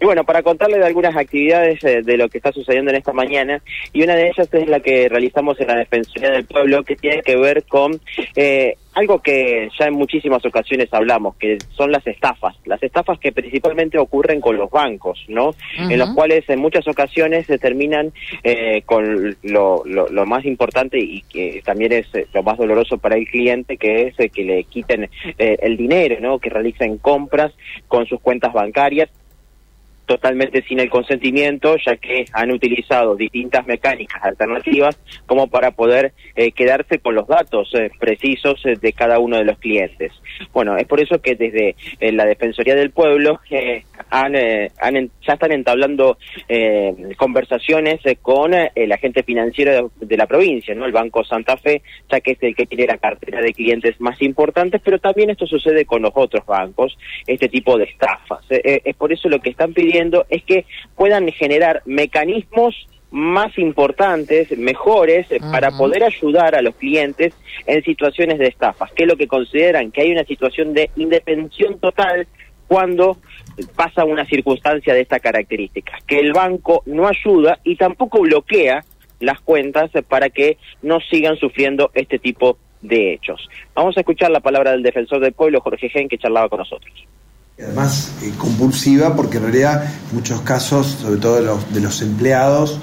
Y bueno, para contarle de algunas actividades eh, de lo que está sucediendo en esta mañana, y una de ellas es la que realizamos en la Defensoría del Pueblo, que tiene que ver con eh, algo que ya en muchísimas ocasiones hablamos, que son las estafas. Las estafas que principalmente ocurren con los bancos, ¿no? En los cuales en muchas ocasiones se terminan eh, con lo, lo, más importante y que también es lo más doloroso para el cliente, que es que le quiten el dinero, ¿no? Que realicen compras con sus cuentas bancarias totalmente sin el consentimiento, ya que han utilizado distintas mecánicas alternativas como para poder eh, quedarse con los datos eh, precisos eh, de cada uno de los clientes. Bueno, es por eso que desde la Defensoría del Pueblo han, ya están entablando conversaciones con el agente financiero de, la provincia, no el Banco Santa Fe, ya que es el que tiene la cartera de clientes más importantes, pero también esto sucede con los otros bancos, este tipo de estafas. es por eso lo que están pidiendo es que puedan generar mecanismos más importantes, mejores, para poder ayudar a los clientes en situaciones de estafas, que es lo que consideran que hay una situación de indepensión total cuando pasa una circunstancia de esta característica, que el banco no ayuda y tampoco bloquea las cuentas para que no sigan sufriendo este tipo de hechos. Vamos a escuchar la palabra del defensor del pueblo, Jorge Gen, que charlaba con nosotros además eh, compulsiva porque en realidad muchos casos, sobre todo de los, de los empleados,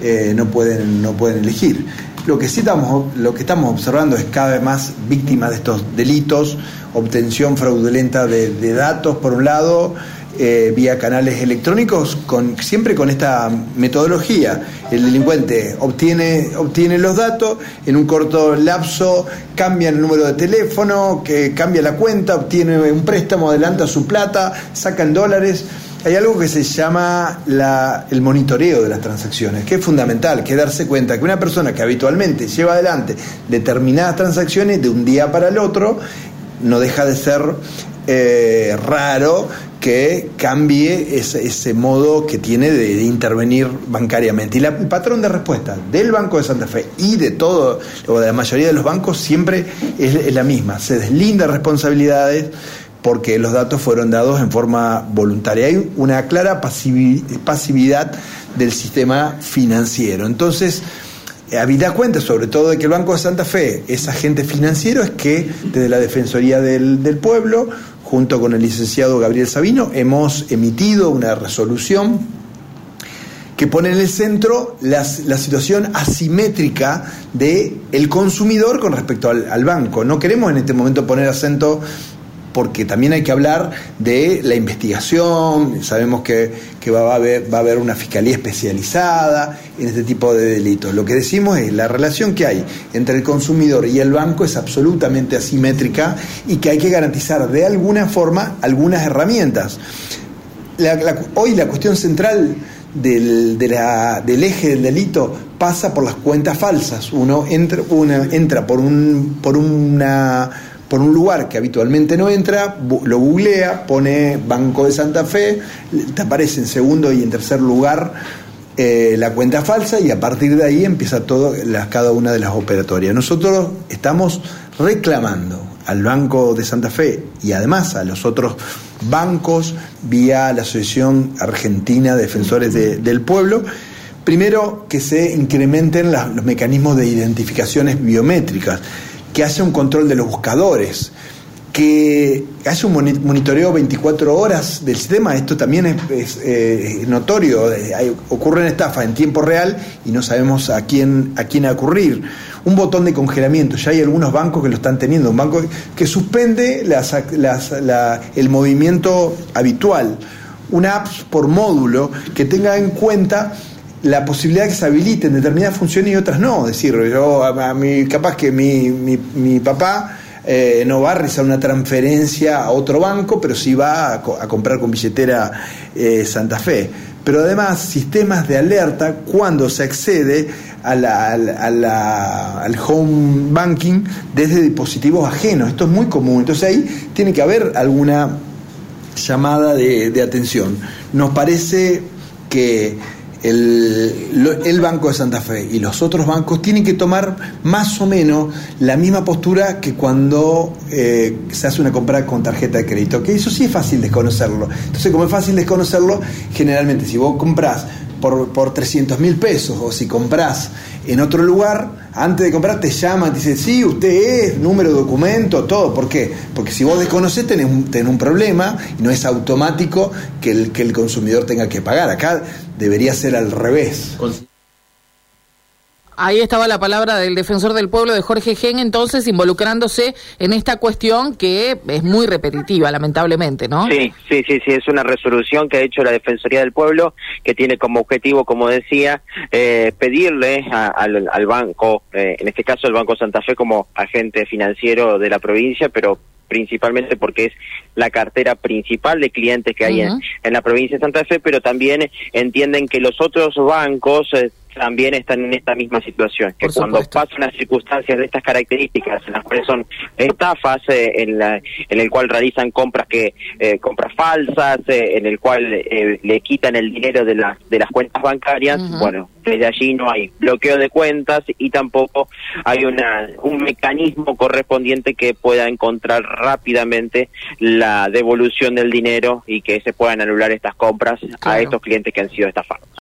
eh, no, pueden, no pueden elegir. Lo que sí estamos, lo que estamos observando es cada vez más víctimas de estos delitos, obtención fraudulenta de datos por un lado, eh, vía canales electrónicos, siempre con esta metodología. El delincuente obtiene, los datos, en un corto lapso cambia el número de teléfono, cambia la cuenta, obtiene un préstamo, adelanta su plata, saca en dólares. Hay algo que se llama la, el monitoreo de las transacciones, que es fundamental, que darse cuenta que una persona que habitualmente lleva adelante determinadas transacciones de un día para el otro, no deja de ser eh, raro que cambie ese, modo que tiene de, intervenir bancariamente. Y el patrón de respuesta del Banco de Santa Fe y de todo, o de la mayoría de los bancos, siempre es, la misma. Se deslinda responsabilidades porque los datos fueron dados en forma voluntaria. Hay una clara pasividad del sistema financiero. Entonces, habida cuenta sobre todo de que el Banco de Santa Fe es agente financiero, es que desde la Defensoría del Pueblo junto con el licenciado Gabriel Sabino, hemos emitido una resolución que pone en el centro la, situación asimétrica del el consumidor con respecto al, al, banco. No queremos en este momento poner acento porque también hay que hablar de la investigación, sabemos que, va, a haber, va a haber una fiscalía especializada en este tipo de delitos. Lo que decimos es la relación que hay entre el consumidor y el banco es absolutamente asimétrica y que hay que garantizar de alguna forma algunas herramientas. hoy la cuestión central del, del eje del delito pasa por las cuentas falsas. Uno entra, una, entra por, un, por una por un lugar que habitualmente no entra, lo googlea, pone Banco de Santa Fe, te aparece en segundo y en tercer lugar eh, la cuenta falsa y a partir de ahí empieza todo, cada una de las operatorias. Nosotros estamos reclamando al Banco de Santa Fe y además a los otros bancos vía la Asociación Argentina de Defensores del Pueblo, primero que se incrementen los mecanismos de identificaciones biométricas que haya un control de los buscadores, que haya un monitoreo 24 horas del sistema. Esto también es, eh, notorio. Hay, ocurren estafas en tiempo real y no sabemos a quién, a quién ocurrir. Un botón de congelamiento. Ya hay algunos bancos que lo están teniendo. Un banco que suspende el movimiento habitual. Una app por módulo que tenga en cuenta la posibilidad de que se habiliten determinadas funciones y otras no. Es decir, yo a, mí, capaz que mi, mi, papá eh, no va a realizar una transferencia a otro banco, pero sí va a, comprar con billetera eh, Santa Fe. Pero además, sistemas de alerta cuando se accede al home banking desde dispositivos ajenos. Esto es muy común. Entonces ahí tiene que haber alguna llamada de, de atención. Nos parece que el, el, Banco de Santa Fe y los otros bancos tienen que tomar más o menos la misma postura que cuando eh, se hace una compra con tarjeta de crédito, que eso sí es fácil desconocerlo. Entonces, como es fácil desconocerlo, generalmente si vos compras por, por 300 mil pesos o si compras en otro lugar, antes de comprar te llaman, te dicen, sí, usted es, número de documento, todo. ¿Por qué? Porque si vos desconoces tenés un, tenés un problema y no es automático que el, que el consumidor tenga que pagar. Acá debería ser al revés. Ahí estaba la palabra del defensor del pueblo de Jorge Gen, entonces involucrándose en esta cuestión que es muy repetitiva, lamentablemente, ¿no? Sí, sí, sí, sí, es una resolución que ha hecho la Defensoría del Pueblo, que tiene como objetivo, como decía, eh, pedirle al, banco, eh, en este caso el Banco Santa Fe como agente financiero de la provincia, pero principalmente porque es la cartera principal de clientes que hay en, en, la provincia de Santa Fe, pero también entienden que los otros bancos eh, también están en esta misma situación, que cuando pasan unas circunstancias de estas características, en las cuales son estafas, eh, en, la, en el cual realizan compras que eh, compras falsas, eh, en el cual le quitan el dinero de las de las cuentas bancarias, bueno, desde allí no hay bloqueo de cuentas y tampoco hay una un mecanismo correspondiente que pueda encontrar rápidamente la devolución del dinero y que se puedan anular estas compras a estos clientes que han sido estafados.